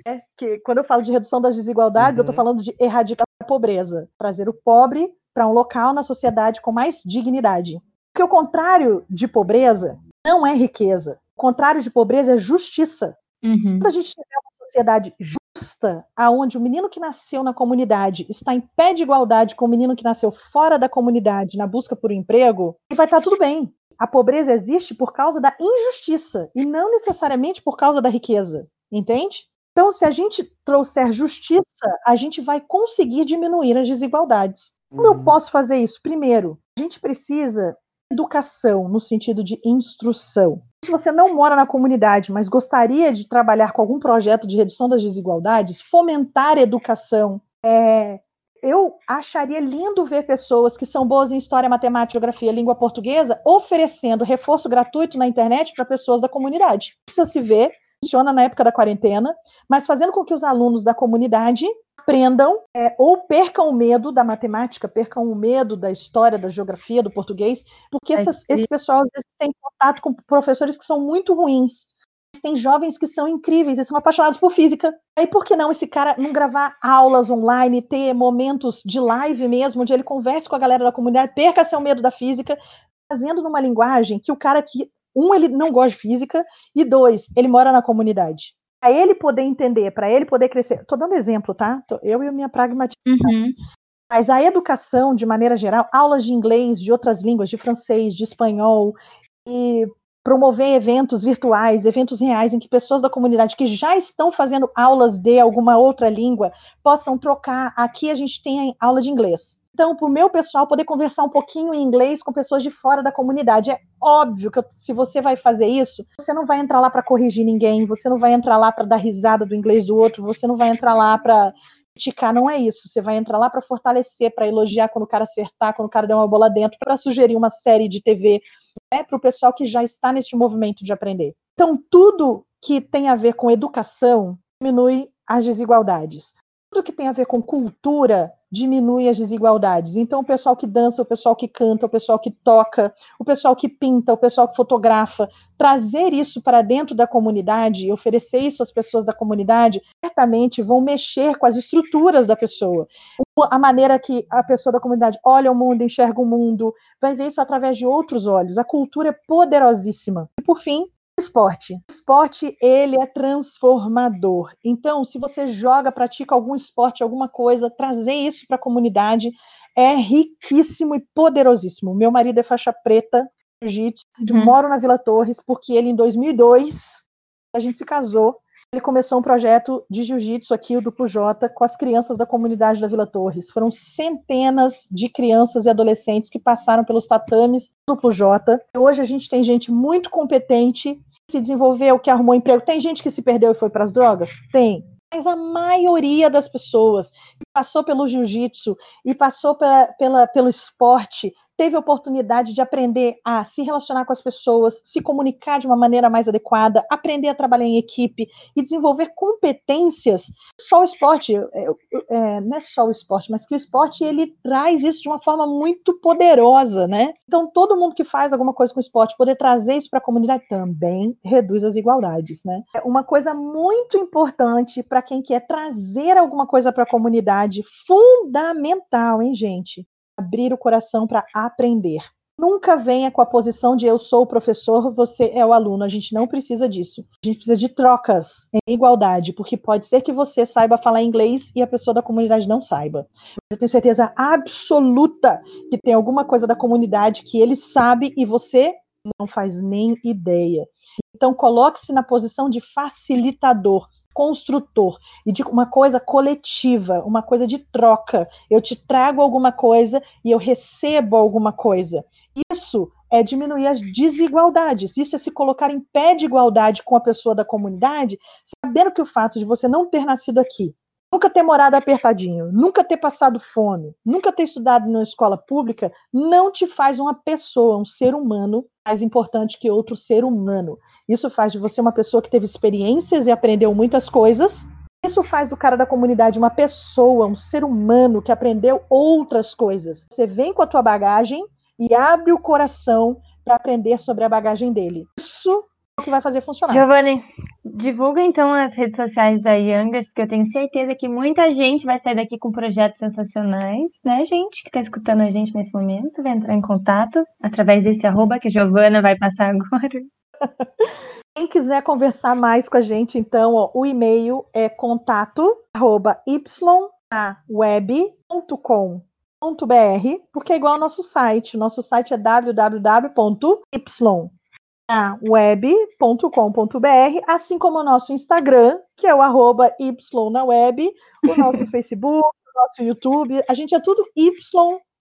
É que quando eu falo de redução das desigualdades, uhum. eu estou falando de erradicar a pobreza, trazer o pobre para um local na sociedade com mais dignidade. Porque o contrário de pobreza não é riqueza. O contrário de pobreza é justiça. Uhum. Quando a gente tiver uma sociedade justa, aonde o menino que nasceu na comunidade está em pé de igualdade com o menino que nasceu fora da comunidade na busca por um emprego, vai estar tudo bem. A pobreza existe por causa da injustiça e não necessariamente por causa da riqueza, entende? Então, se a gente trouxer justiça, a gente vai conseguir diminuir as desigualdades. Como eu uhum. posso fazer isso? Primeiro, a gente precisa educação no sentido de instrução. Se você não mora na comunidade, mas gostaria de trabalhar com algum projeto de redução das desigualdades, fomentar educação, é, eu acharia lindo ver pessoas que são boas em história, matemática, geografia, língua portuguesa, oferecendo reforço gratuito na internet para pessoas da comunidade. Precisa se ver, funciona na época da quarentena, mas fazendo com que os alunos da comunidade aprendam é, ou percam o medo da matemática, percam o medo da história, da geografia, do português, porque é esse pessoal às vezes tem contato com professores que são muito ruins. Tem jovens que são incríveis e são apaixonados por física. Aí por que não esse cara não gravar aulas online, ter momentos de live mesmo, onde ele converse com a galera da comunidade, perca seu medo da física, fazendo numa linguagem que o cara que um ele não gosta de física e dois ele mora na comunidade para ele poder entender, para ele poder crescer. Estou dando exemplo, tá? Eu e a minha pragmaticidade. Uhum. Mas a educação, de maneira geral, aulas de inglês, de outras línguas, de francês, de espanhol, e promover eventos virtuais, eventos reais, em que pessoas da comunidade que já estão fazendo aulas de alguma outra língua possam trocar. Aqui a gente tem aula de inglês. Então, para o meu pessoal poder conversar um pouquinho em inglês com pessoas de fora da comunidade. É óbvio que se você vai fazer isso, você não vai entrar lá para corrigir ninguém, você não vai entrar lá para dar risada do inglês do outro, você não vai entrar lá para criticar, não é isso. Você vai entrar lá para fortalecer, para elogiar quando o cara acertar, quando o cara der uma bola dentro, para sugerir uma série de TV né, para o pessoal que já está neste movimento de aprender. Então, tudo que tem a ver com educação diminui as desigualdades. Tudo que tem a ver com cultura diminui as desigualdades. Então, o pessoal que dança, o pessoal que canta, o pessoal que toca, o pessoal que pinta, o pessoal que fotografa, trazer isso para dentro da comunidade, oferecer isso às pessoas da comunidade, certamente vão mexer com as estruturas da pessoa. A maneira que a pessoa da comunidade olha o mundo, enxerga o mundo, vai ver isso através de outros olhos. A cultura é poderosíssima. E, por fim, esporte. O esporte, ele é transformador. Então, se você joga, pratica algum esporte, alguma coisa, trazer isso para a comunidade é riquíssimo e poderosíssimo. Meu marido é faixa preta, jiu-jitsu, uhum. moro na Vila Torres, porque ele, em 2002, a gente se casou, ele começou um projeto de jiu-jitsu aqui, o Duplo J, com as crianças da comunidade da Vila Torres. Foram centenas de crianças e adolescentes que passaram pelos tatames do Duplo J. Hoje a gente tem gente muito competente, que se desenvolveu, que arrumou emprego. Tem gente que se perdeu e foi para as drogas? Tem. Mas a maioria das pessoas que passou pelo jiu-jitsu e passou pela, pela, pelo esporte teve a oportunidade de aprender a se relacionar com as pessoas, se comunicar de uma maneira mais adequada, aprender a trabalhar em equipe e desenvolver competências. Só o esporte, é, é, não é só o esporte, mas que o esporte ele traz isso de uma forma muito poderosa, né? Então todo mundo que faz alguma coisa com esporte poder trazer isso para a comunidade também reduz as igualdades, né? É uma coisa muito importante para quem quer trazer alguma coisa para a comunidade, fundamental, hein, gente? Abrir o coração para aprender. Nunca venha com a posição de eu sou o professor, você é o aluno. A gente não precisa disso. A gente precisa de trocas em igualdade, porque pode ser que você saiba falar inglês e a pessoa da comunidade não saiba. eu tenho certeza absoluta que tem alguma coisa da comunidade que ele sabe e você não faz nem ideia. Então coloque-se na posição de facilitador construtor e de uma coisa coletiva, uma coisa de troca. Eu te trago alguma coisa e eu recebo alguma coisa. Isso é diminuir as desigualdades. Isso é se colocar em pé de igualdade com a pessoa da comunidade, sabendo que o fato de você não ter nascido aqui, nunca ter morado apertadinho, nunca ter passado fome, nunca ter estudado numa escola pública, não te faz uma pessoa, um ser humano mais importante que outro ser humano. Isso faz de você uma pessoa que teve experiências e aprendeu muitas coisas. Isso faz do cara da comunidade uma pessoa, um ser humano que aprendeu outras coisas. Você vem com a tua bagagem e abre o coração para aprender sobre a bagagem dele. Isso que vai fazer funcionar. Giovanni, divulga então as redes sociais da Youngers, porque eu tenho certeza que muita gente vai sair daqui com projetos sensacionais, né, gente, que está escutando a gente nesse momento, vai entrar em contato através desse arroba que a Giovana vai passar agora. Quem quiser conversar mais com a gente, então, ó, o e-mail é contato arroba porque é igual ao nosso site. O nosso site é www.ynaweb.com.br, assim como o nosso Instagram, que é o arroba y na web, o nosso Facebook, o nosso YouTube. A gente é tudo y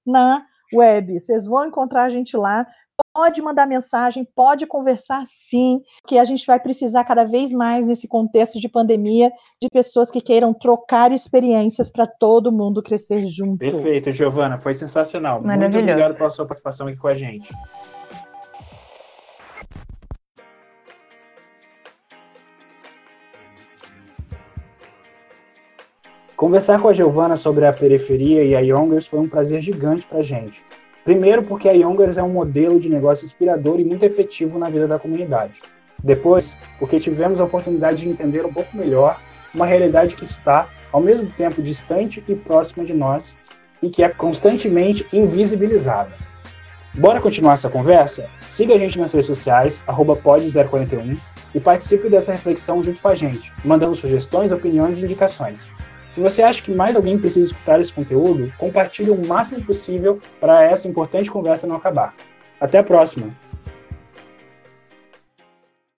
na web. Vocês vão encontrar a gente lá pode mandar mensagem, pode conversar sim, que a gente vai precisar cada vez mais nesse contexto de pandemia de pessoas que queiram trocar experiências para todo mundo crescer junto. Perfeito, Giovana, foi sensacional. Muito obrigado pela sua participação aqui com a gente. Conversar com a Giovana sobre a periferia e a Youngers foi um prazer gigante para a gente. Primeiro, porque a Youngers é um modelo de negócio inspirador e muito efetivo na vida da comunidade. Depois, porque tivemos a oportunidade de entender um pouco melhor uma realidade que está, ao mesmo tempo, distante e próxima de nós e que é constantemente invisibilizada. Bora continuar essa conversa? Siga a gente nas redes sociais, pod041, e participe dessa reflexão junto com a gente, mandando sugestões, opiniões e indicações. Se você acha que mais alguém precisa escutar esse conteúdo, compartilhe o máximo possível para essa importante conversa não acabar. Até a próxima!